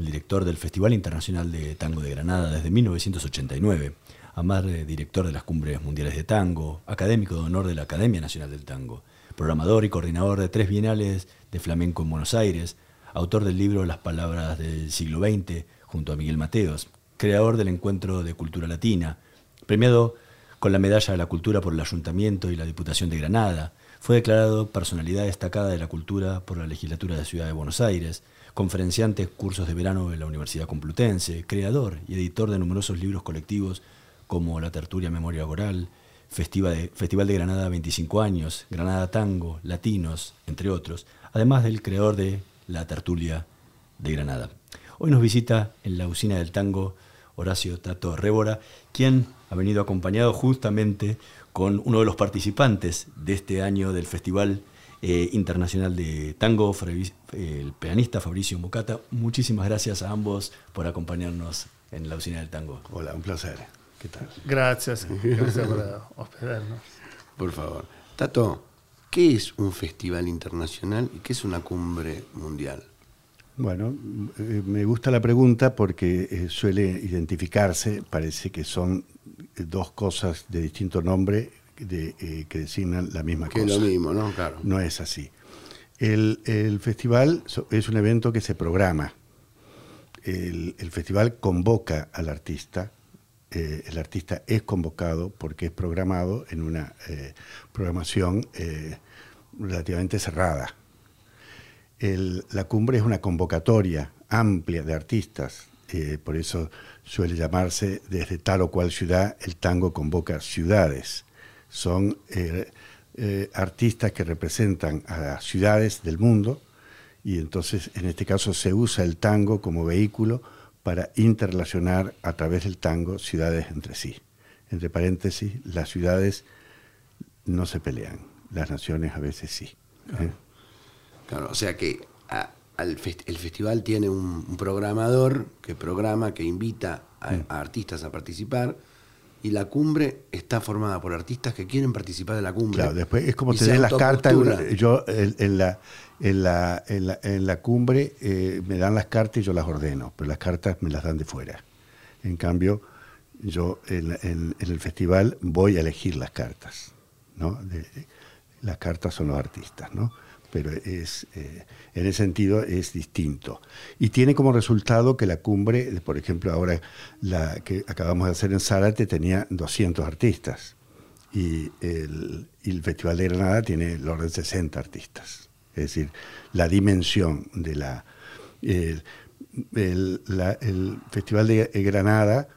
el director del Festival Internacional de Tango de Granada desde 1989, además director de las Cumbres Mundiales de Tango, académico de honor de la Academia Nacional del Tango, programador y coordinador de tres bienales de flamenco en Buenos Aires, autor del libro Las Palabras del siglo XX junto a Miguel Mateos, creador del Encuentro de Cultura Latina, premiado con la Medalla de la Cultura por el Ayuntamiento y la Diputación de Granada, fue declarado personalidad destacada de la cultura por la legislatura de Ciudad de Buenos Aires, conferenciante cursos de verano de la Universidad Complutense, creador y editor de numerosos libros colectivos como La Tertulia Memoria Oral, Festival de, Festival de Granada 25 años, Granada Tango, Latinos, entre otros, además del creador de La Tertulia de Granada. Hoy nos visita en la usina del tango Horacio Tato Révora, quien ha venido acompañado justamente con uno de los participantes de este año del Festival eh, Internacional de Tango, el pianista Fabricio Mocata. Muchísimas gracias a ambos por acompañarnos en la usina del tango. Hola, un placer. ¿Qué tal? Gracias, gracias por hospedarnos. Por favor. Tato, ¿qué es un festival internacional y qué es una cumbre mundial? Bueno, eh, me gusta la pregunta porque eh, suele identificarse, parece que son dos cosas de distinto nombre de, eh, que designan la misma cosa. Que lo mismo, ¿no? Claro. No es así. El, festival es un evento que se programa. El, festival convoca al artista. Eh, el artista es convocado porque es programado en una eh, programación relativamente cerrada. la cumbre es una convocatoria amplia de artistas, por eso suele llamarse desde tal o cual ciudad, el tango convoca ciudades. Son eh, eh, artistas que representan a ciudades del mundo y entonces en este caso se usa el tango como vehículo para interrelacionar a través del tango ciudades entre sí. Entre paréntesis, las ciudades no se pelean, las naciones a veces sí. ¿eh? Claro, o sea que el festival tiene un, programador que programa, que invita a, mm. artistas a participar. Y la cumbre está formada por artistas que quieren participar de la cumbre. Claro, después es como tener las cartas. Yo en, la, en, la, en, la, cumbre eh, me dan las cartas y yo las ordeno, pero las cartas me las dan de fuera. En cambio, yo en, el festival voy a elegir las cartas. ¿no? las cartas son los artistas. ¿no? Pero es, eh, en ese sentido es distinto. Y tiene como resultado que la cumbre, por ejemplo, ahora la que acabamos de hacer en Zárate tenía 200 artistas y el, Festival de Granada tiene el orden de 60 artistas. Es decir, la dimensión de la... El Festival de Granada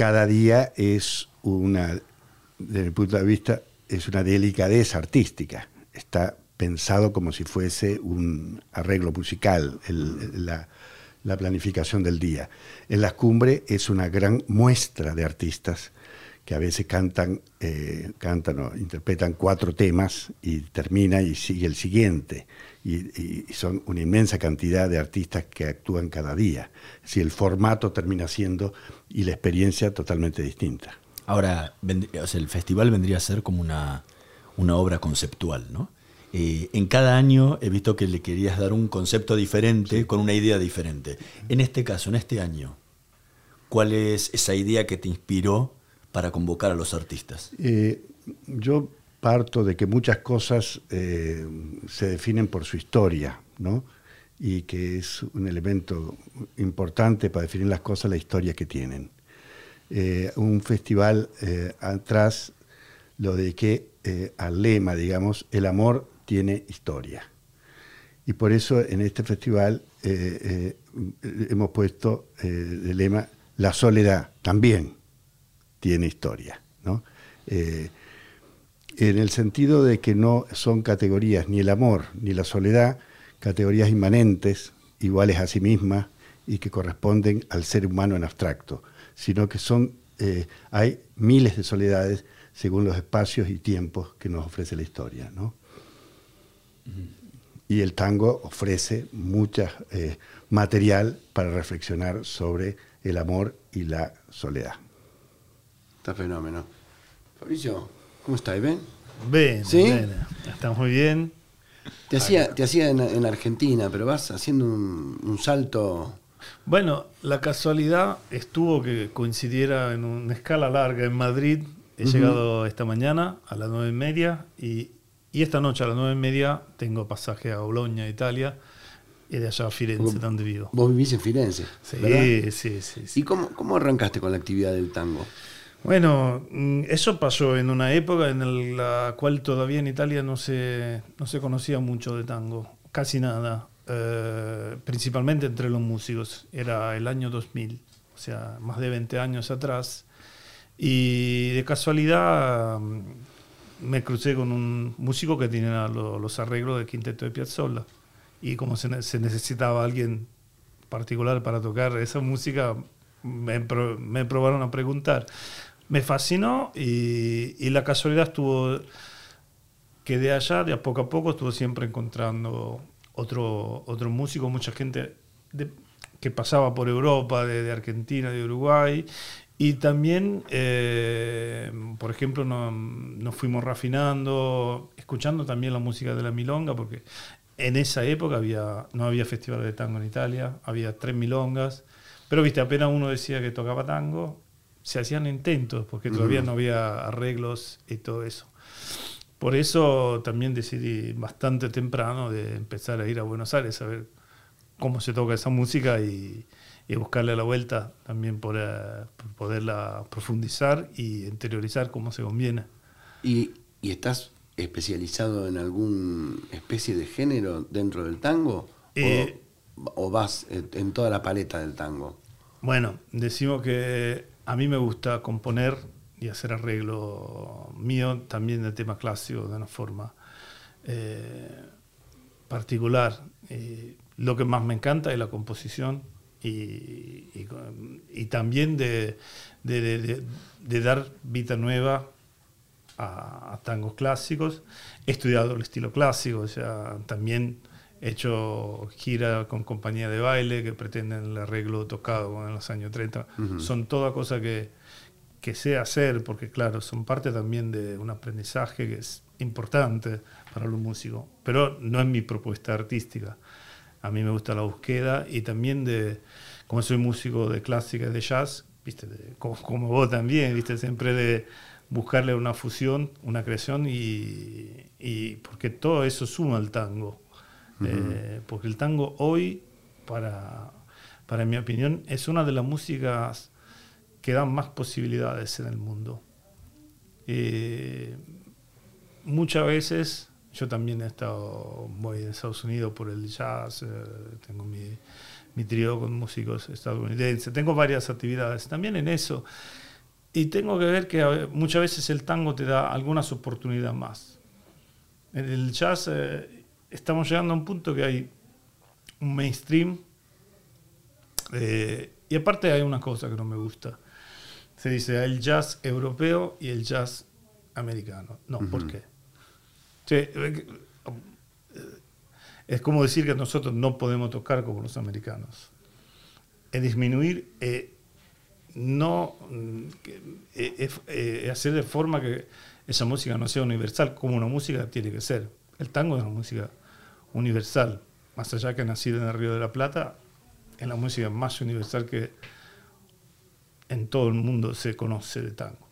cada día es una, desde mi punto de vista, es una delicadeza artística. Está pensado como si fuese un arreglo musical, la, planificación del día. En las cumbres es una gran muestra de artistas que a veces cantan, eh, cantan o interpretan cuatro temas y termina y sigue el siguiente. Y, son una inmensa cantidad de artistas que actúan cada día. Si el formato termina siendo y la experiencia totalmente distinta. Ahora, el festival vendría a ser como una, una obra conceptual, ¿no? Eh, en cada año he visto que le querías dar un concepto diferente, con una idea diferente. En este caso, en este año, ¿cuál es esa idea que te inspiró para convocar a los artistas? Eh, yo parto de que muchas cosas eh, se definen por su historia, ¿no? Y que es un elemento importante para definir las cosas, la historia que tienen. un festival atrás lo dediqué al lema, digamos, el amor tiene historia. Y por eso en este festival eh, eh, hemos puesto eh, el lema La soledad también tiene historia. en el sentido de que no son categorías ni el amor ni la soledad, categorías inmanentes, iguales a sí mismas, y que corresponden al ser humano en abstracto, sino que son, hay miles de soledades según los espacios y tiempos que nos ofrece la historia. ¿no? Y el tango ofrece mucha eh, material para reflexionar sobre el amor y la soledad. Está fenómeno. Fabricio, ¿cómo estás? ¿Bien? Bien, ¿Sí? bien. Estamos muy bien. Te hacía, te hacía en, en Argentina, pero vas haciendo un, un salto. Bueno, la casualidad estuvo que coincidiera en una escala larga en Madrid. He llegado esta mañana a las nueve y media y, y esta noche a las nueve y media tengo pasaje a Bolonia, Italia, y de allá a Firenze, donde vivo. Vos vivís en Firenze. Sí, ¿verdad? sí, sí, sí. ¿Y cómo, cómo arrancaste con la actividad del tango? Bueno, mm, eso pasó en una época en la cual todavía en Italia no se, no se conocía mucho de tango, casi nada, eh, principalmente entre los músicos. Era el año 2000, o sea, más de 20 años atrás. Y de casualidad me crucé con un músico que tenía lo- los arreglos del quinteto de Piazzolla. Y como se, ne- se necesitaba alguien particular para tocar esa música, me, me probaron a preguntar. Me fascinó y, y la casualidad estuvo que de allá, de a poco a poco, estuvo siempre encontrando otro, otro músico, mucha gente que pasaba por Europa, de, de Argentina, de Uruguay. Y también, eh, por ejemplo, no- nos fuimos refinando, escuchando también la música de la milonga, porque en esa época había, no había festival de tango en Italia, había tres milongas, pero viste, apenas uno decía que tocaba tango, se hacían intentos, porque todavía no había arreglos y todo eso. Por eso también decidí bastante temprano de empezar a ir a Buenos Aires a ver cómo se toca esa música y, y buscarle la vuelta también por, eh, por poderla profundizar y interiorizar como se conviene. ¿Y, y estás especializado en alguna especie de género dentro del tango? Eh, ¿O, o vas en toda la paleta del tango? Bueno, decimos que a mí me gusta componer y hacer arreglo mío también de temas clásicos de una forma eh, particular. Eh, lo que más me encanta es la composición y, y, y también de, de- de- de- dar vida nueva a, a tangos clásicos. He estudiado el estilo clásico, o sea, también he hecho gira con compañía de baile que pretenden el arreglo tocado en los años 30. Ujú. Son todas cosas que, que sé hacer, porque claro, son parte también de un aprendizaje que es importante para los músicos, pero no es mi propuesta artística. A mí me gusta la búsqueda y también de, como soy músico de clásica y de jazz, viste, de- como, como vos también, viste, siempre de buscarle una fusión, una creación y, y porque todo eso suma al tango. Eh, porque el tango hoy, para, para mi opinión, es una de las músicas que dan más posibilidades en el mundo. Eh, muchas veces, yo también he estado muy en Estados Unidos por el jazz, eh, tengo mi, mi trío con músicos estadounidenses, tengo varias actividades también en eso. Y tengo que ver que ve- muchas veces el tango te da algunas oportunidades más. En el jazz eh, estamos llegando a un punto que hay un mainstream eh, y aparte hay una cosa que no me gusta. Se dice el jazz europeo y el jazz americano. No, ¿por qué? Sí, eh, es como decir que nosotros no podemos tocar como los americanos. Es disminuir, eh, no mm, eh, eh, hacer de forma que esa música no sea universal como una música tiene que ser. El tango es una música universal, más allá que ha nacido en el Río de la Plata, es la música más universal que en todo el mundo se conoce de tango.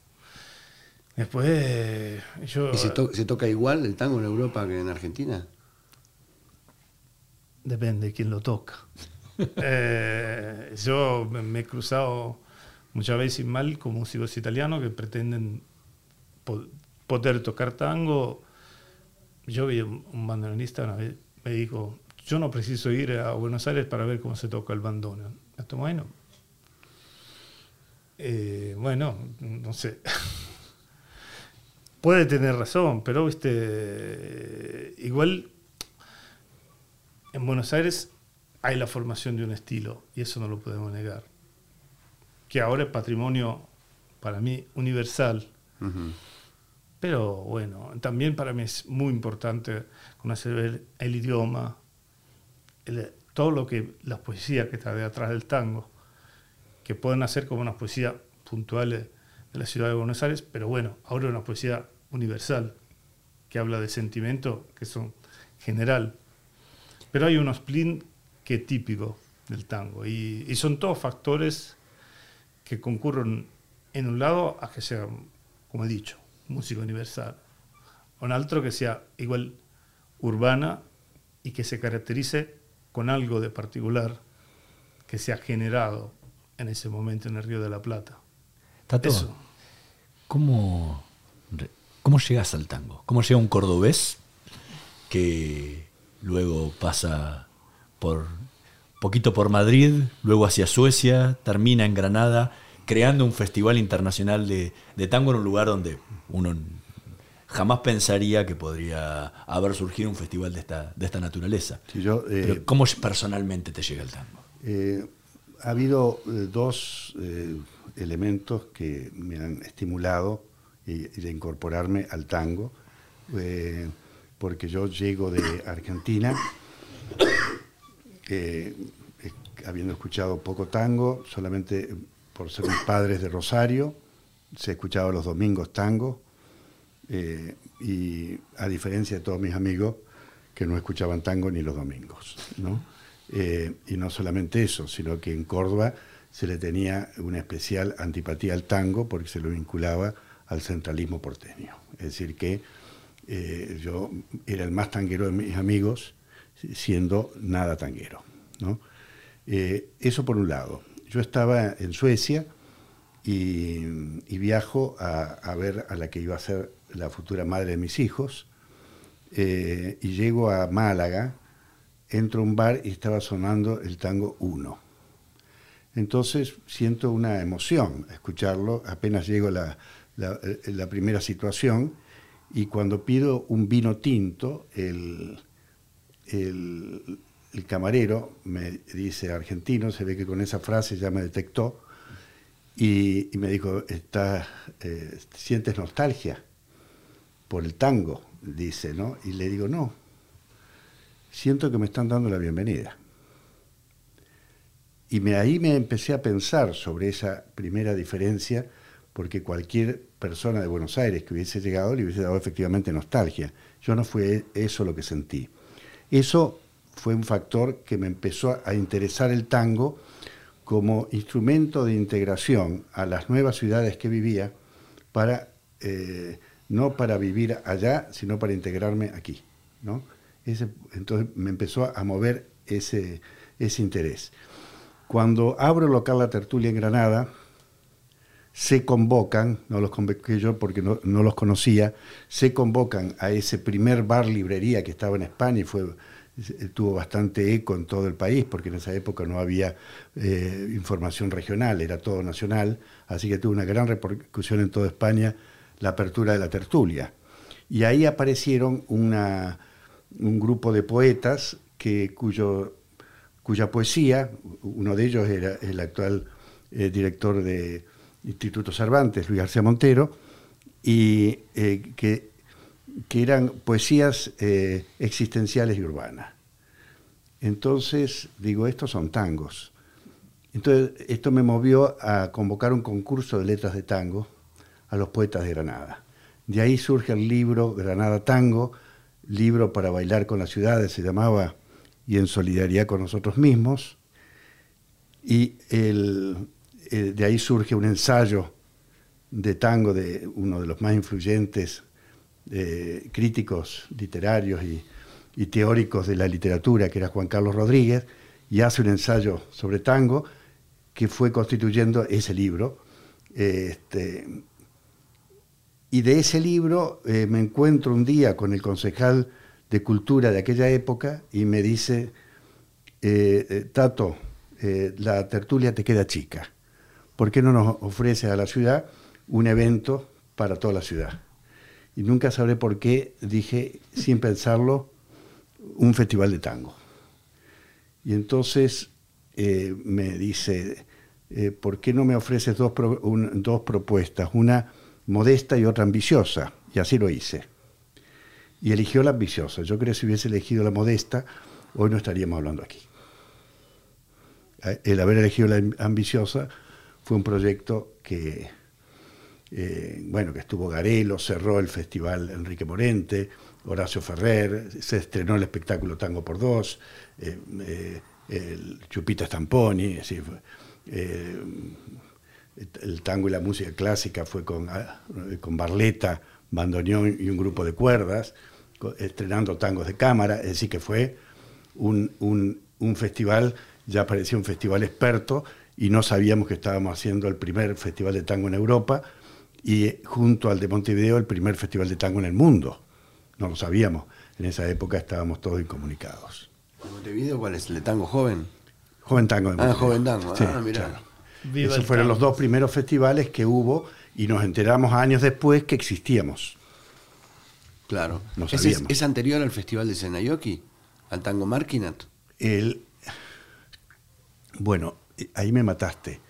Después, eh, yo... ¿Y se, to- se toca igual el tango en Europa que en Argentina? Depende de quién lo toca. Eh, yo me, he cruzado muchas veces mal con músicos italianos que pretenden po- poder tocar tango. Yo vi un, un bandoneonista una vez, me dijo, yo no preciso ir a Buenos Aires para ver cómo se toca el bandoneón. Esto, bueno, eh, bueno, no sé. Puede tener razón, pero viste, igual en Buenos Aires hay la formación de un estilo y eso no lo podemos negar. Que ahora es patrimonio para mí universal. Pero bueno, también para mí es muy importante conocer el, idioma, todo lo que las poesías que está detrás del tango, que pueden hacer como unas poesías puntuales de la ciudad de Buenos Aires, pero bueno, ahora una poesía universal que habla de sentimiento, que son general. Pero hay unos plin que es típico del tango y, son todos factores que concurren en un lado a que sea, como he dicho, música universal, en otro que sea igual urbana y que se caracterice con algo de particular que se ha generado en ese momento en el Río de la Plata. Tato, Eso. ¿cómo, ¿cómo llegas al tango? ¿Cómo llega un cordobés que luego pasa por poquito por Madrid, luego hacia Suecia, termina en Granada creando un festival internacional de, tango en un lugar donde uno jamás pensaría que podría haber surgido un festival de esta, de esta naturaleza. Eh, ¿Cómo personalmente te llega el tango? Eh, ha habido eh, dos elementos que me han estimulado y, de incorporarme al tango, porque yo llego de Argentina, habiendo escuchado poco tango, solamente por ser padres de Rosario, se escuchaba los domingos tango, eh, y a diferencia de todos mis amigos que no escuchaban tango ni los domingos. Eh, y no solamente eso, sino que en Córdoba se le tenía una especial antipatía al tango porque se lo vinculaba al centralismo porteño. Es decir, que eh, yo era el más tanguero de mis amigos, siendo nada tanguero. eso por un lado yo estaba en Suecia y, viajo a, ver a la que iba a ser la futura madre de mis hijos. Eh, y llego a Málaga, entro a un bar y estaba sonando el tango 1. Entonces siento una emoción escucharlo, apenas llego a la, primera situación y cuando pido un vino tinto, el camarero me dice argentino, se ve que con esa frase ya me detectó y, me dijo, ¿Está, eh, ¿sientes nostalgia por el tango? Dice, ¿no? Y le digo, no, siento que me están dando la bienvenida. Y ahí me empecé a pensar sobre esa primera diferencia, porque cualquier persona de Buenos Aires que hubiese llegado le hubiese dado efectivamente nostalgia. Yo no fue eso lo que sentí. Eso fue un factor que me empezó a interesar el tango como instrumento de integración a las nuevas ciudades que vivía para eh, no para vivir allá, sino para integrarme aquí. ¿no? entonces me empezó a mover ese, ese interés. Cuando abro el local La Tertulia en Granada, se convocan, no los convoqué yo porque no, no, los conocía, se convocan a ese primer bar librería que estaba en España y fue tuvo bastante eco en todo el país, porque en esa época no había eh, información regional, era todo nacional, así que tuvo una gran repercusión en toda España la apertura de la tertulia. Y ahí aparecieron un grupo de poetas que, cuyo, cuya poesía, uno de ellos era el actual eh, director de Instituto Cervantes, Luis García Montero, y eh, que que eran poesías eh, existenciales y urbanas. Entonces, digo, estos son tangos. Entonces, esto me movió a convocar un concurso de letras de tango a los poetas de Granada. De ahí surge el libro Granada Tango, libro para bailar con las ciudades, se llamaba, y en solidaridad con nosotros mismos. Y eh, de ahí surge un ensayo de tango de uno de los más influyentes críticos literarios y, teóricos de la literatura, que era Juan Carlos Rodríguez, y hace un ensayo sobre tango que fue constituyendo ese libro. Este, y de ese libro eh, me encuentro un día con el concejal de cultura de aquella época y me dice, eh, eh, Tato, la tertulia te queda chica. ¿Por qué no nos ofrece a la ciudad un evento para toda la ciudad? y nunca sabré por qué dije, sin pensarlo, un festival de tango. Y entonces me dice, ¿por qué no me ofreces dos, dos propuestas? Una modesta y otra ambiciosa. Y así lo hice. Y eligió la ambiciosa. Yo creo que si hubiese elegido la modesta, hoy no estaríamos hablando aquí. El haber elegido la ambiciosa fue un proyecto que, eh, bueno, que estuvo Garelo, cerró el festival Enrique Morente, Horacio Ferrer, se estrenó el espectáculo Tango por Dos, eh, eh, el Chupita Stamponi, el tango y la música clásica fue con, ah, con Barleta, bandoneón y un grupo de cuerdas, estrenando tangos de cámara, es decir, que fue un, un, festival, ya parecía un festival experto, y no sabíamos que estábamos haciendo el primer festival de tango en Europa y junto al de Montevideo el primer festival de tango en el mundo. No lo sabíamos, en esa época estábamos todos incomunicados. ¿Montevideo cuál es? ¿El de tango joven? Joven Tango de Ah, Joven Tango, ah, mira. Esos fueron los dos primeros festivales que hubo y nos enteramos años después que existíamos. Claro. ¿Es, anterior al Festival de Senayoki? ¿Al Tango Marquinat? El, bueno, ahí me mataste,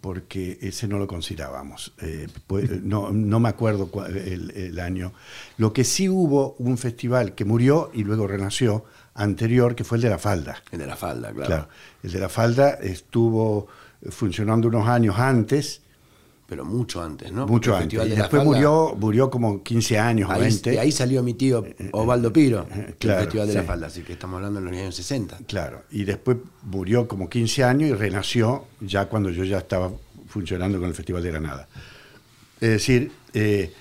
porque ese no lo considerábamos. Eh, pues, no, me acuerdo el, año. Lo que sí hubo un festival que murió y luego renació anterior, que fue el de la falda. El de la falda, claro. el de la falda estuvo funcionando unos años antes. Pero mucho antes, ¿no? Mucho antes. Y después murió, murió como 15 años ahí, 20. Y ahí salió mi tío eh, eh, Osvaldo Piro, el Festival de la Falda, así que estamos hablando de los años 60. Claro, y después murió como 15 años y renació ya cuando yo ya estaba funcionando con el Festival de Granada. Es decir, eh,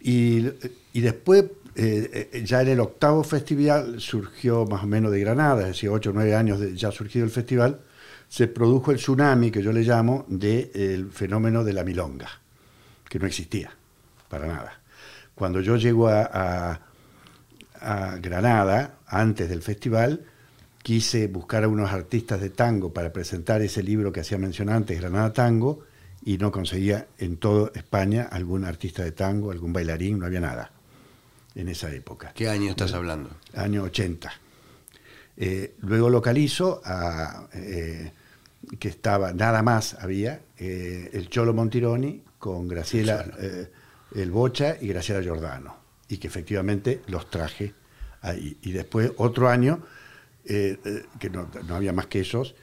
y, y, después, ya en el octavo festival surgió más o menos de Granada, es decir, 8 o 9 años de, ya surgido el festival, se produjo el tsunami, que yo le llamo, del fenómeno de la milonga, que no existía, para nada. Cuando yo llego a, Granada, antes del festival, quise buscar a unos artistas de tango para presentar ese libro que hacía mencionar antes, Granada Tango, y no conseguía en toda España algún artista de tango, algún bailarín, no había nada en esa época. ¿Qué año estás hablando? Año 80. Eh, luego localizo a eh, que estaba, nada más había, eh, el Cholo Montironi con Graciela eh, El Bocha y Graciela Giordano, y que efectivamente los traje ahí. Y después, otro año, eh, que no, había más que esos,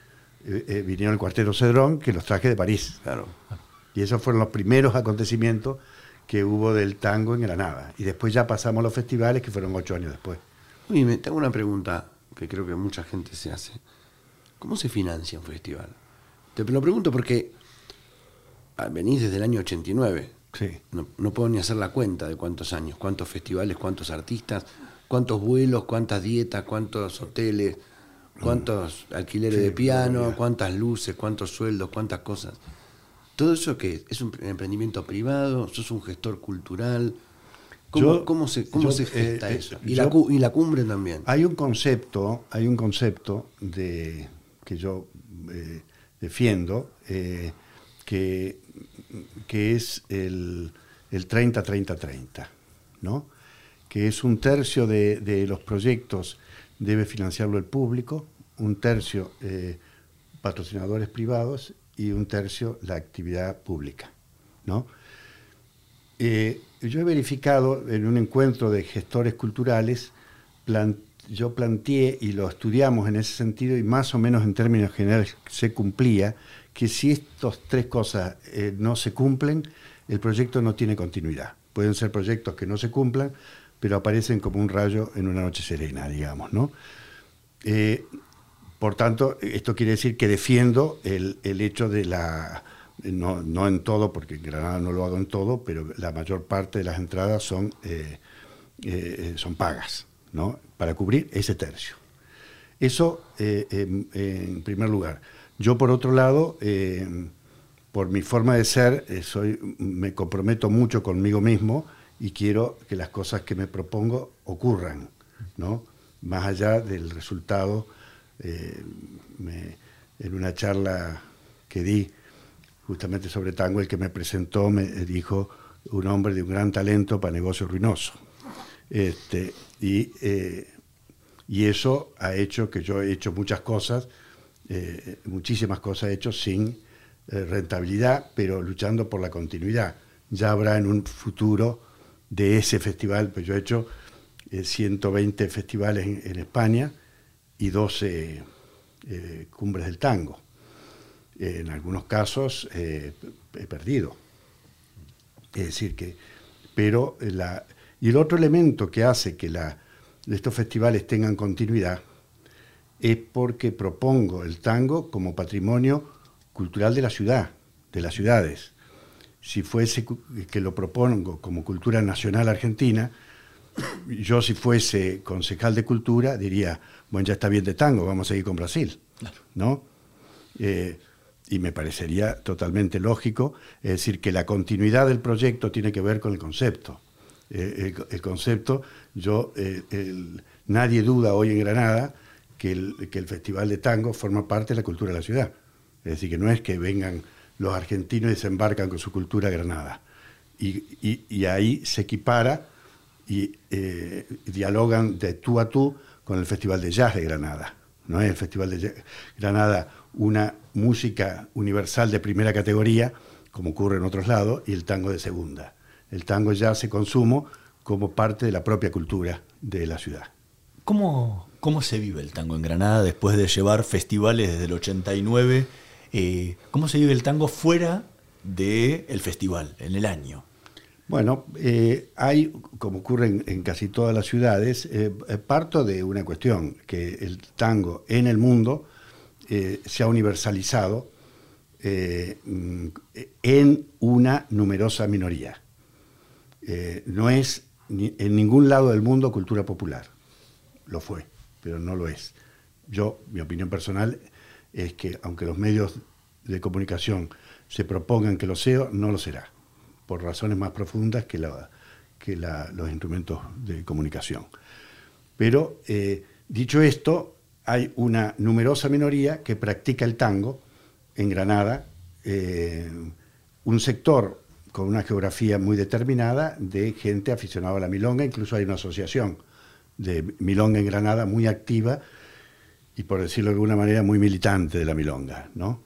vinieron el Cuarteto Cedrón, que los traje de París. Claro. Y esos fueron los primeros acontecimientos que hubo del tango en Granada. Y después ya pasamos a los festivales, que fueron ocho años después. Oye, me tengo una pregunta que creo que mucha gente se hace. ¿Cómo se financia un festival? Te lo pregunto porque ah, venís desde el año 89. Sí. No, puedo ni hacer la cuenta de cuántos años, cuántos festivales, cuántos artistas, cuántos vuelos, cuántas dietas, cuántos hoteles, cuántos alquileres de piano, cuántas luces, cuántos sueldos, cuántas cosas. Todo eso que es un emprendimiento privado, sos un gestor cultural. ¿Cómo, se, cómo se gesta eh, eso? Y, la, y la cumbre también. Hay un concepto, hay un concepto de que yo eh, defiendo, eh, que, que, es el, 30-30-30, ¿no? que es un tercio de, los proyectos debe financiarlo el público, un tercio eh, patrocinadores privados y un tercio la actividad pública. ¿no? yo he verificado en un encuentro de gestores culturales, yo planteé y lo estudiamos en ese sentido y más o menos en términos generales se cumplía, que si estas tres cosas eh, no se cumplen, el proyecto no tiene continuidad. Pueden ser proyectos que no se cumplan, pero aparecen como un rayo en una noche serena, digamos, ¿no? Eh, por tanto, esto quiere decir que defiendo el, hecho de la, no, en todo, porque en Granada no lo hago en todo, pero la mayor parte de las entradas son, eh, son pagas, ¿no? para cubrir ese tercio. Eso eh, en primer lugar. Yo, por otro lado, eh, por mi forma de ser, eh, soy, me comprometo mucho conmigo mismo y quiero que las cosas que me propongo ocurran, ¿no? Más allá del resultado, en una charla que di justamente sobre tango, el que me presentó me dijo un hombre de un gran talento para negocio ruinoso. Este, y eh, Y eso ha hecho que yo he hecho muchas cosas, muchísimas cosas he hecho sin rentabilidad, pero luchando por la continuidad. Ya habrá en un futuro de ese festival, pues yo he hecho 120 festivales en, España y 12 cumbres del tango. en algunos casos he perdido. Es decir, que, pero la, y el otro elemento que hace que la, estos festivales tengan continuidad es porque propongo el tango como patrimonio cultural de la ciudad, de las ciudades. Si fuese que lo propongo como cultura nacional argentina, yo si fuese concejal de cultura diría, bueno, ya está bien de tango, vamos a ir con Brasil, ¿no? Eh, y me parecería totalmente lógico, es decir, que la continuidad del proyecto tiene que ver con el concepto. Eh, el, concepto, yo, eh, nadie duda hoy en Granada que el, que el Festival de Tango forma parte de la cultura de la ciudad. Es decir, que no es que vengan los argentinos y desembarcan con su cultura a Granada. Y, ahí se equipara y eh, dialogan de tú a tú con el Festival de Jazz de Granada. No es el Festival de Granada una música universal de primera categoría, como ocurre en otros lados, y el tango de segunda. El tango ya se consumo como parte de la propia cultura de la ciudad. ¿Cómo, cómo se vive el tango en Granada después de llevar festivales desde el 89? Eh, ¿Cómo se vive el tango fuera del festival, en el año? Bueno, eh, hay, como ocurre en, casi todas las ciudades, eh, parto de una cuestión, que el tango en el mundo eh, se ha universalizado mm, en una numerosa minoría. Eh, no es en ningún lado del mundo cultura popular. Lo fue, pero no lo es. Yo, mi opinión personal es que aunque los medios de comunicación se propongan que lo sea, no lo será, por razones más profundas que, que los instrumentos de comunicación. Pero, dicho esto, hay una numerosa minoría que practica el tango en Granada, eh, un sector con una geografía muy determinada de gente aficionada a la milonga, incluso hay una asociación de milonga en Granada muy activa y por decirlo de alguna manera muy militante de la milonga. ¿no?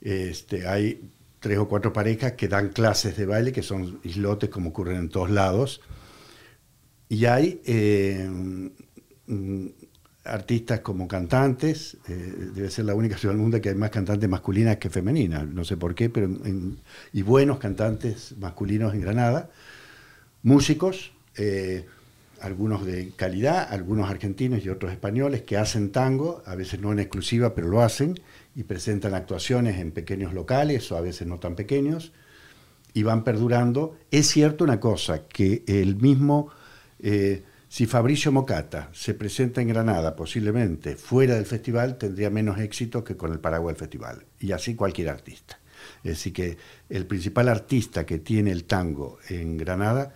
Este, hay tres o cuatro parejas que dan clases de baile, que son islotes como ocurren en todos lados, y hay eh, artistas como cantantes, eh, debe ser la única ciudad del mundo que hay más cantantes masculinas que femeninas, no sé por qué, pero y buenos cantantes masculinos en Granada, músicos, eh, algunos de calidad, algunos argentinos y otros españoles que hacen tango, a veces no en exclusiva, pero lo hacen, y presentan actuaciones en pequeños locales o a veces no tan pequeños, y van perdurando. Es cierto una cosa, que el mismo... Eh, si Fabricio Mocata se presenta en Granada, posiblemente fuera del festival, tendría menos éxito que con el paraguas del festival. Y así cualquier artista. Es decir, que el principal artista que tiene el tango en Granada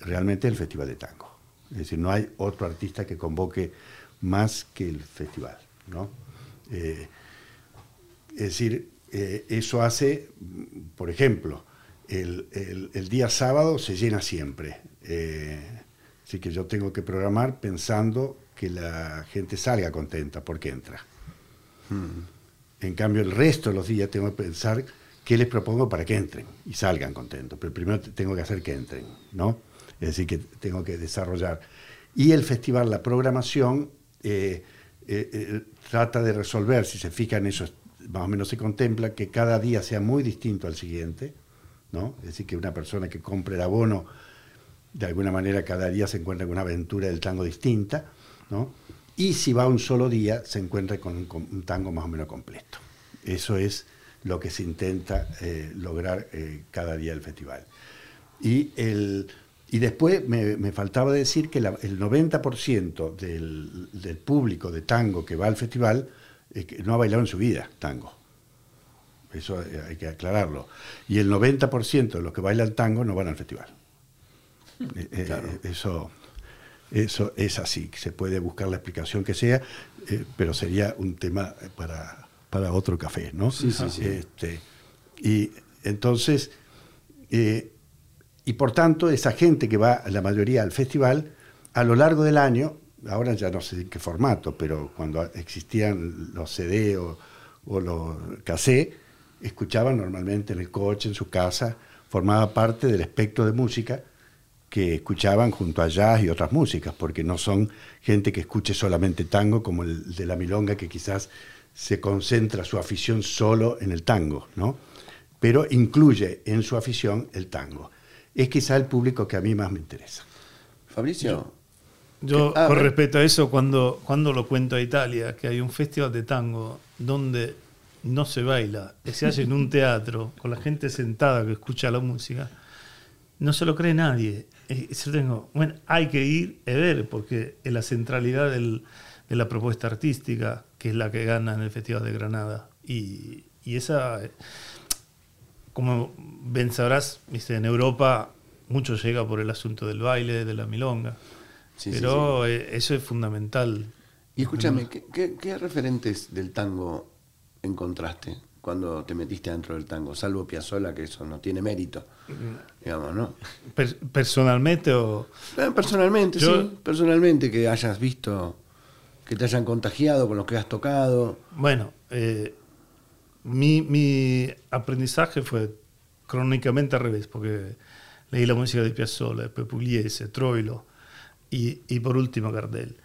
realmente es el Festival de Tango. Es decir, no hay otro artista que convoque más que el festival. ¿no? Eh, es decir, eh, eso hace, por ejemplo, el, día sábado se llena siempre. Eh, Así que yo tengo que programar pensando que la gente salga contenta porque entra. Hmm. En cambio, el resto de los días tengo que pensar qué les propongo para que entren y salgan contentos. Pero primero tengo que hacer que entren, ¿no? Es decir, que tengo que desarrollar. Y el festival, la programación, eh, eh, eh, trata de resolver, si se fijan eso, más o menos se contempla que cada día sea muy distinto al siguiente, ¿no? Es decir, que una persona que compre el abono de alguna manera cada día se encuentra con una aventura del tango distinta, ¿no? y si va un solo día se encuentra con un, tango más o menos completo. Eso es lo que se intenta eh, lograr eh, cada día del festival. Y, el, y después me, faltaba decir que el 90% del, del, público de tango que va al festival eh, no ha bailado en su vida tango. Eso hay que aclararlo. Y el 90% de los que bailan tango no van al festival. Eh, eh, eso, eso es así, se puede buscar la explicación que sea, eh, pero sería un tema para, para otro café, ¿no? Sí, sí, sí. Este, y entonces, y por tanto, esa gente que va, la mayoría al festival, a lo largo del año ahora ya no sé en qué formato, pero cuando existían los CD o, los cassés, escuchaban normalmente en el coche, en su casa, formaba parte del espectro de música que escuchaban junto a jazz y otras músicas, porque no son gente que escuche solamente tango como el de la milonga, que quizás se concentra su afición solo en el tango, ¿no? Pero incluye en su afición el tango. Es quizá el público que a mí más me interesa. Fabricio. Yo, con respecto a eso, cuando, cuando lo cuento a Italia, que hay un festival de tango donde no se baila, se hace en un teatro, con la gente sentada que escucha la música, no se lo cree nadie. Yo tengo, bueno, hay que ir a ver, porque es la centralidad del, de la propuesta artística, que es la que gana en el Festival de Granada. Y, y esa, como bien sabrás, en Europa mucho llega por el asunto del baile, de la milonga. pero eh, eso es fundamental. Y escúchame, ¿qué, ¿qué, referentes del tango encontraste cuando te metiste dentro del tango? Salvo Piazzolla, que eso no tiene mérito, digamos, ¿no? ¿Personalmente o...? Eh, personalmente, sí. Personalmente, que hayas visto que te hayan contagiado con los que has tocado. Bueno, eh, mi, aprendizaje fue crónicamente al revés, porque leí la música de Piazzolla, después Pugliese, Troilo y, y, por último Gardel.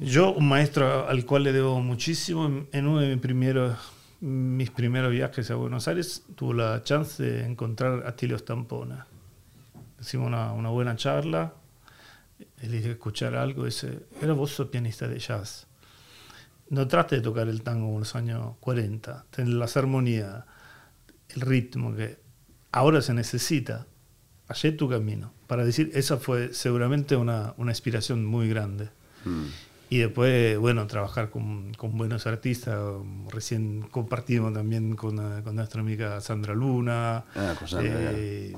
Yo, un maestro al cual le debo muchísimo, en uno de mis primeros, mis primeros viajes a Buenos Aires tuve la chance de encontrar a Tilio Stampona. Hicimos una, buena charla, él dije escuchar algo, dice, pero vos sos pianista de jazz. No trate de tocar el tango en los años 40, tener las armonías, el ritmo que ahora se necesita. Hallé tu camino. Para decir, esa fue seguramente una, una inspiración muy grande. Hmm. Y después, bueno, trabajar con, con, buenos artistas. Recién compartimos también con, con nuestra amiga Sandra Luna. Ah, con Sandra, eh,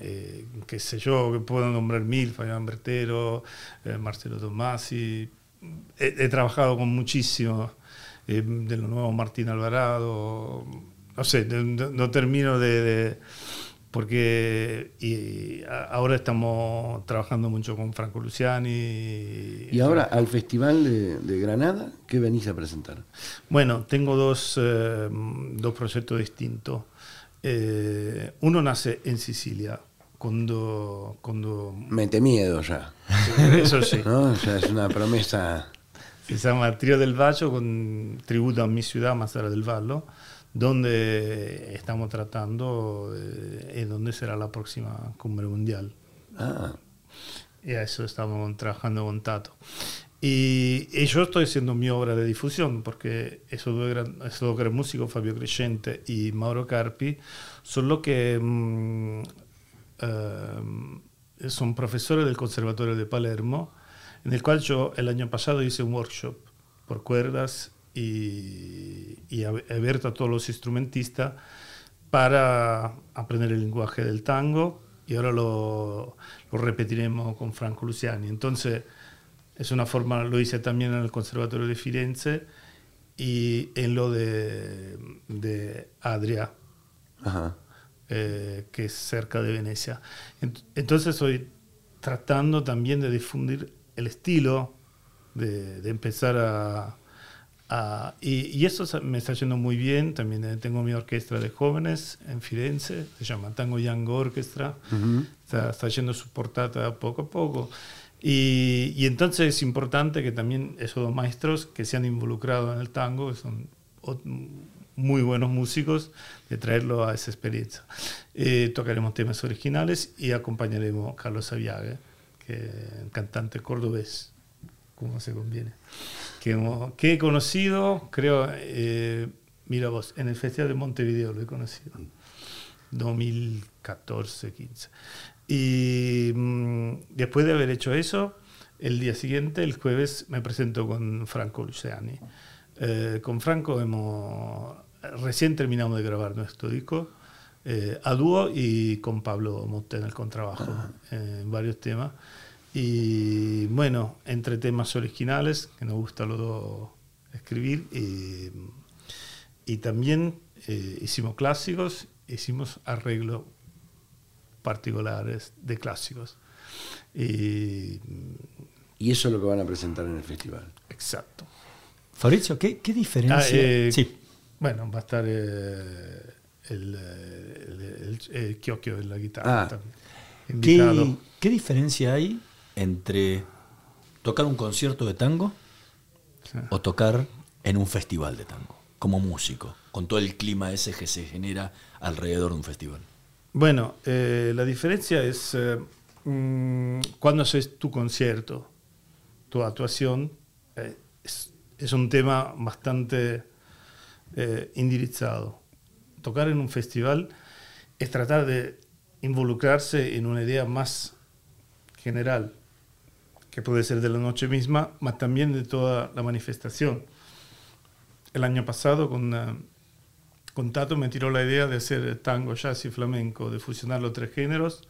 eh, qué sé yo, que puedo nombrar mil, Fabián Bertero, eh, Marcelo Tomasi. He, trabajado con muchísimos, eh, de lo nuevo Martín Alvarado, no sé, no, termino de, porque y ahora estamos trabajando mucho con Franco Luciani. Y, ahora al Festival de, Granada, ¿qué venís a presentar? Bueno, tengo dos, dos proyectos distintos. uno nace en Sicilia, cuando, cuando... Mete miedo ya. Eso sí. ¿No? es una promesa... Se llama Trío del Valle con tributo a mi ciudad, Mazara del Vallo, donde estamos tratando de, dónde será la próxima cumbre mundial. Ah. Y a eso estamos trabajando con Tato. Y, yo estoy haciendo mi obra de difusión, porque esos dos, esos dos gran músicos, Fabio Crescente y Mauro Carpi, son los que mm, eh, son profesores del Conservatorio de Palermo, en el cual yo el año pasado hice un workshop por cuerdas y, y abierto a todos los instrumentistas para aprender el lenguaje del tango y ahora lo, lo, repetiremos con Franco Luciani. Entonces, es una forma, lo hice también en el Conservatorio de Firenze y en lo de, de Adria. Ajá. Eh, que es cerca de Venecia. Entonces estoy tratando también de difundir el estilo, de, empezar a... y, eso me está yendo muy bien. También eh, tengo mi orquesta de jóvenes en Firenze, se llama Tango Young Orchestra. está, está, yendo su portada poco a poco. Y, y, entonces es importante que también esos dos maestros que se han involucrado en el tango, que son muy buenos músicos, de traerlo a esa experiencia. Eh, tocaremos temas originales y acompañaremos a Carlos Aviaga, que es cantante cordobés, como se conviene, que, que he conocido, creo, eh, mira vos, en el Festival de Montevideo lo he conocido, 2014-15. Y mm, después de haber hecho eso, el día siguiente, el jueves, me presento con Franco Luciani. Eh, con Franco hemos recién terminamos de grabar nuestro disco eh, a dúo y con Pablo Motte en el contrabajo en varios temas. Y bueno, entre temas originales, que nos gusta los dos escribir, y, y también hicimos clásicos, hicimos arreglos particulares de clásicos. Y Y eso es lo que van a presentar en el festival. Exacto. Fabrizio, ¿qué, diferencia? Ah, eh, sí. Bueno, va a estar eh, el, el, de la guitarra. Ah. ¿Qué, ¿Qué diferencia hay entre tocar un concierto de tango o tocar en un festival de tango, como músico, con todo el clima ese que se genera alrededor de un festival? Bueno, eh, la diferencia es mm, cuando haces tu concierto, tu actuación, es, es un tema bastante eh, indirizado. Tocar en un festival es tratar de involucrarse en una idea más general, que puede ser de la noche misma, más también de toda la manifestación. El año pasado con, uh, con Tato me tiró la idea de hacer tango, jazz y flamenco, de fusionar los tres géneros.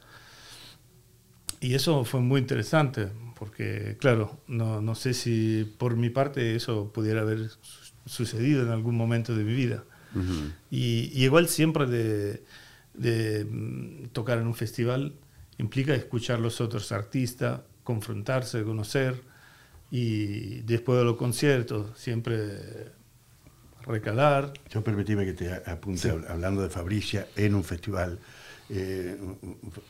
Y eso fue muy interesante, porque claro, no, no, sé si por mi parte eso pudiera haber sucedido en algún momento de mi vida. y, igual siempre de, de, mm, tocar en un festival implica escuchar a los otros artistas, confrontarse, conocer y después de los conciertos siempre recalar. Yo permitíme que te apunte hablando de Fabricia en un festival. Eh,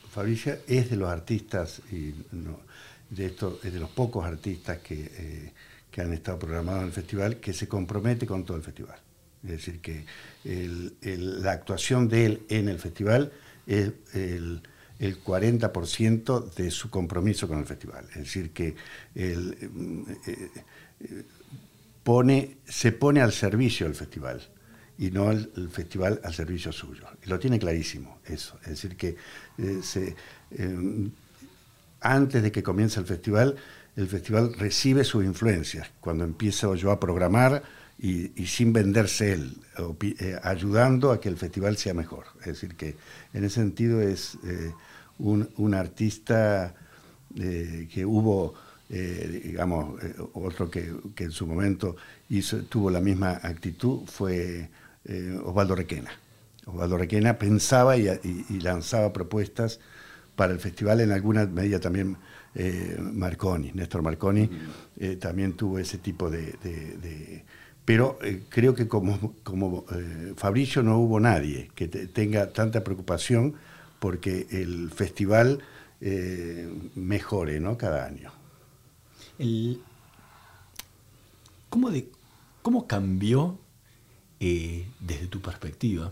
Fabricia es de los artistas y no, de esto es de los pocos artistas que, eh, que, han estado programados en el festival que se compromete con todo el festival. Es decir, que la actuación de él en el festival es el, 40% de su compromiso con el festival. Es decir, que él, eh, eh, pone, se pone al servicio del festival y no el, festival al servicio suyo. Y lo tiene clarísimo eso. Es decir, que se, antes de que comience el festival, el festival recibe sus influencias. Cuando empiezo yo a programar y, sin venderse él, eh, ayudando a que el festival sea mejor. Es decir, que en ese sentido es eh, un, artista eh, que hubo, digamos, otro que, en su momento hizo, tuvo la misma actitud fue Osvaldo Requena. Osvaldo Requena pensaba y lanzaba propuestas para el festival en alguna medida también eh, Marconi, Néstor Marconi, eh, también tuvo ese tipo de... pero eh, creo que como, como Fabricio no hubo nadie que tenga tanta preocupación porque el festival mejore ¿no? cada año. ¿cómo, de, ¿Cómo cambió desde tu perspectiva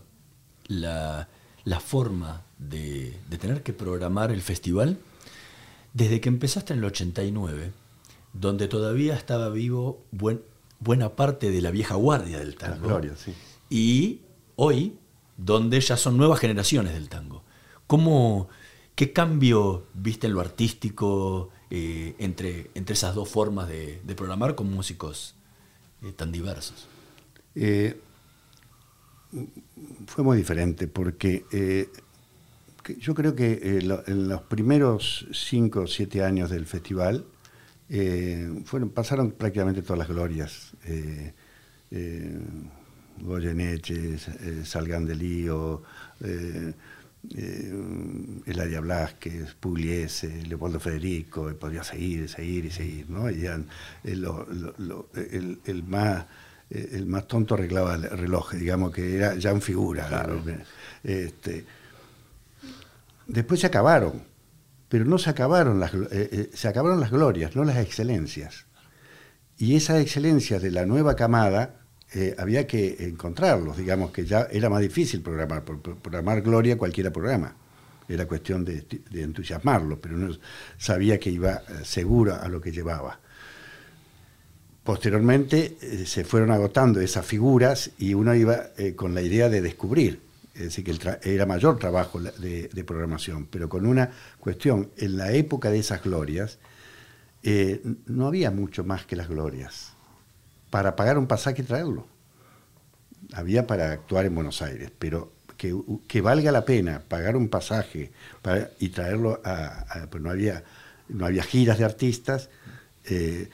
la la forma de, tener que programar el festival desde que empezaste en el 89, donde todavía estaba vivo buena parte de la vieja guardia del tango. Y hoy, donde ya son nuevas generaciones del tango. ¿Cómo, ¿Qué cambio viste en lo artístico eh, entre, entre esas dos formas de, programar con músicos eh, tan diversos? Eh, fue muy diferente porque yo creo que en los primeros cinco o siete años del festival fueron, pasaron prácticamente todas las glorias. Goyeneche, Salgan de Lío, Eladia Blasquez, Pugliese, Leopoldo Federico, y podría seguir, seguir y seguir, ¿no? Y el más eh, el más tonto arreglaba el reloj, digamos que era ya en figura. Este, después se acabaron, pero no se acabaron las, eh, eh, se acabaron las glorias, no las excelencias. Y esas excelencias de la nueva camada había que encontrarlos, digamos que ya era más difícil programar, programar gloria cualquiera programa. Era cuestión de, de entusiasmarlo, pero no sabía que iba seguro a lo que llevaba. Posteriormente eh, se fueron agotando esas figuras y uno iba eh, con la idea de descubrir, es decir, que era mayor trabajo de, programación, pero con una cuestión, en la época de esas glorias, eh, no había mucho más que las glorias. Para pagar un pasaje y traerlo. Había para actuar en Buenos Aires, pero que, valga la pena pagar un pasaje y traerlo a... pues no había, no había giras de artistas. Eh,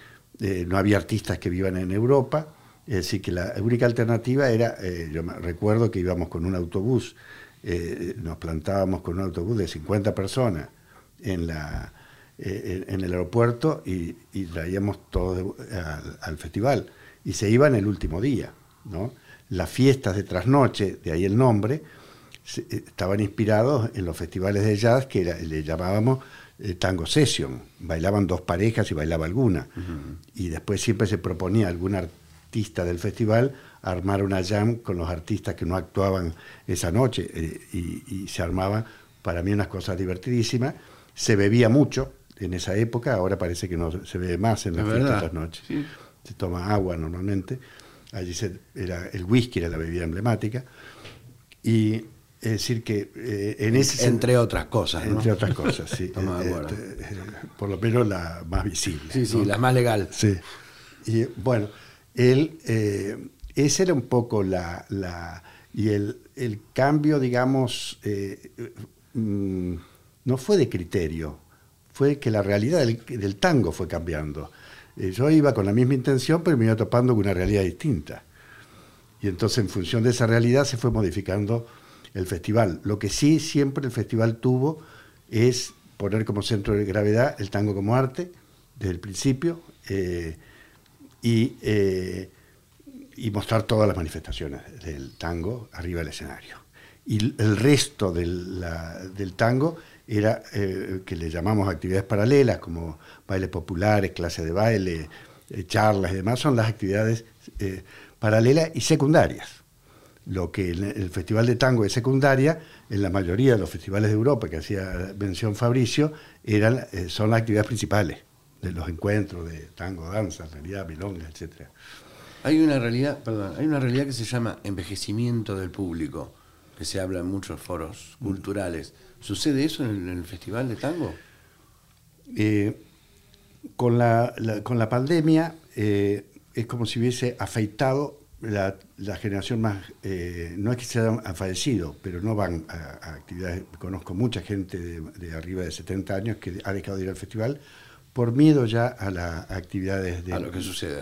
no había artistas que vivan en Europa, es decir, que la única alternativa era, eh, yo recuerdo que íbamos con un autobús, eh, nos plantábamos con un autobús de 50 personas en la, eh, en el aeropuerto y, traíamos todo al, festival. Y se iba en el último día. ¿no? Las fiestas de trasnoche, de ahí el nombre, eh, estaban inspirados en los festivales de jazz que le llamábamos tango session. Bailaban dos parejas y bailaba alguna. Y después siempre se proponía algún artista del festival armar una jam con los artistas que no actuaban esa noche. y, y se armaban para mí unas cosas divertidísimas. Se bebía mucho en esa época, ahora parece que no se bebe más en las fiestas las noches. Se toma agua normalmente. Allí se, era, el whisky era la bebida emblemática. Y es decir que eh, en ese entre otras cosas entre otras cosas sí eh, este, por lo menos la más visible sí sí la más legal sí y bueno él eh, ese era un poco la, la y el, el, cambio digamos Mm, no fue de criterio, fue que la realidad del, tango fue cambiando. Eh, yo iba con la misma intención, pero me iba topando con una realidad distinta. Y entonces en función de esa realidad se fue modificando el festival. Lo que sí siempre el festival tuvo es poner como centro de gravedad el tango como arte, desde el principio, eh, y, eh, y mostrar todas las manifestaciones del tango arriba del escenario y el resto del, tango era eh, que le llamamos actividades paralelas, como bailes populares, clases de baile, eh, charlas y demás, son las actividades eh, paralelas y secundarias. Lo que el, el, Festival de Tango es secundaria, en la mayoría de los festivales de Europa que hacía mención Fabricio, eran, son las actividades principales de los encuentros de tango, danza, realidad, milonga, etc. Hay una realidad, perdón, hay una realidad que se llama envejecimiento del público que se habla en muchos foros mm. ¿Sucede eso en el, Festival de Tango? Eh, con, la, con la pandemia eh, es como si hubiese afeitado la, generación más, eh, no es que se hayan fallecido, pero no van a, actividades. Conozco mucha gente de, arriba de 70 años que ha dejado de ir al festival por miedo ya a las actividades de... A lo que sucede.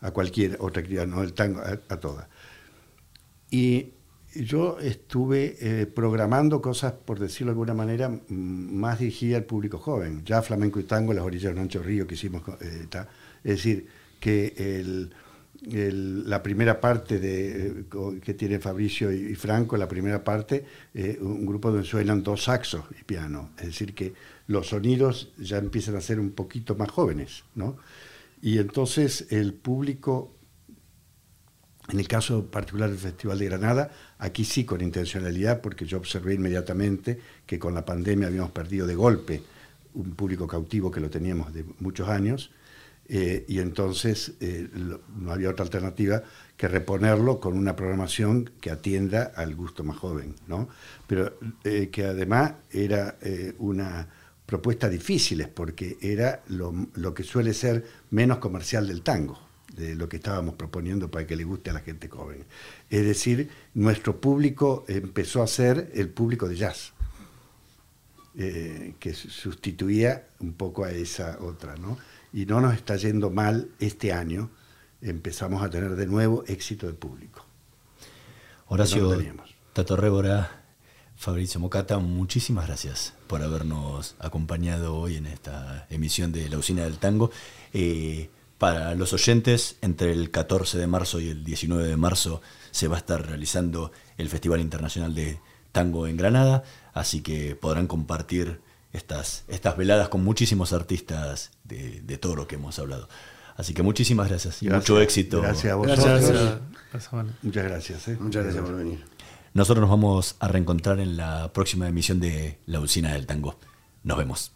A, cualquier otra actividad, no el tango, a, a todas. Y yo estuve eh, programando cosas, por decirlo de alguna manera, más dirigidas al público joven. Ya Flamenco y Tango, las orillas de un ancho río que hicimos. Eh, es decir, que la primera parte de, que tiene Fabricio y, Franco, la primera parte, eh, un grupo donde suenan dos saxos y piano. Es decir, que los sonidos ya empiezan a ser un poquito más jóvenes. ¿no? Y entonces el público en el caso particular del Festival de Granada, aquí sí con intencionalidad, porque yo observé inmediatamente que con la pandemia habíamos perdido de golpe un público cautivo que lo teníamos de muchos años, eh, y entonces eh, no había otra alternativa que reponerlo con una programación que atienda al gusto más joven, ¿no? Pero eh, que además era una propuesta difícil, porque era lo que suele ser menos comercial del tango de lo que estábamos proponiendo para que le guste a la gente joven. Es decir, nuestro público empezó a ser el público de jazz, eh, que sustituía un poco a esa otra, ¿no? Y no nos está yendo mal este año, empezamos a tener de nuevo éxito de público. Horacio Tato Rébora, Fabricio Mocata, muchísimas gracias por habernos acompañado hoy en esta emisión de La Usina del Tango. Eh, para los oyentes, entre el 14 de marzo y el 19 de marzo se va a estar realizando el Festival Internacional de Tango en Granada, así que podrán compartir estas, estas veladas con muchísimos artistas de, todo lo que hemos hablado. Así que muchísimas gracias y mucho éxito. Gracias a vosotros. Muchas gracias. ¿eh? Muchas gracias por venir. Nosotros nos vamos a reencontrar en la próxima emisión de La Usina del Tango. Nos vemos.